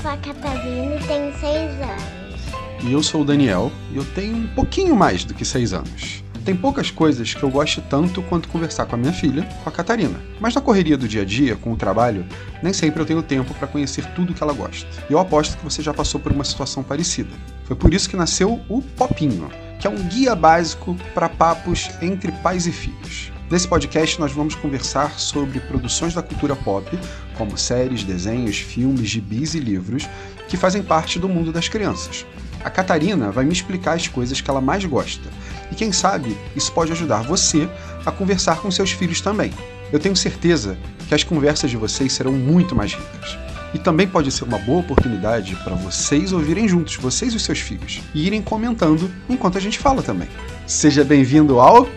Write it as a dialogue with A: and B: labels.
A: Catarina e tenho seis anos.
B: E eu sou o Daniel e eu tenho um pouquinho mais do que seis anos. Tem poucas coisas que eu goste tanto quanto conversar com a minha filha, com a Catarina. Mas na correria do dia a dia, com o trabalho, nem sempre eu tenho tempo para conhecer tudo que ela gosta. E eu aposto que você já passou por uma situação parecida. Foi por isso que nasceu o Popinho, que é um guia básico para papos entre pais e filhos. Nesse podcast, nós vamos conversar sobre produções da cultura pop, como séries, desenhos, filmes, gibis e livros, que fazem parte do mundo das crianças. A Catarina vai me explicar as coisas que ela mais gosta. E quem sabe isso pode ajudar você a conversar com seus filhos também. Eu tenho certeza que as conversas de vocês serão muito mais ricas. E também pode ser uma boa oportunidade para vocês ouvirem juntos, vocês e seus filhos, e irem comentando enquanto a gente fala também. Seja bem-vindo ao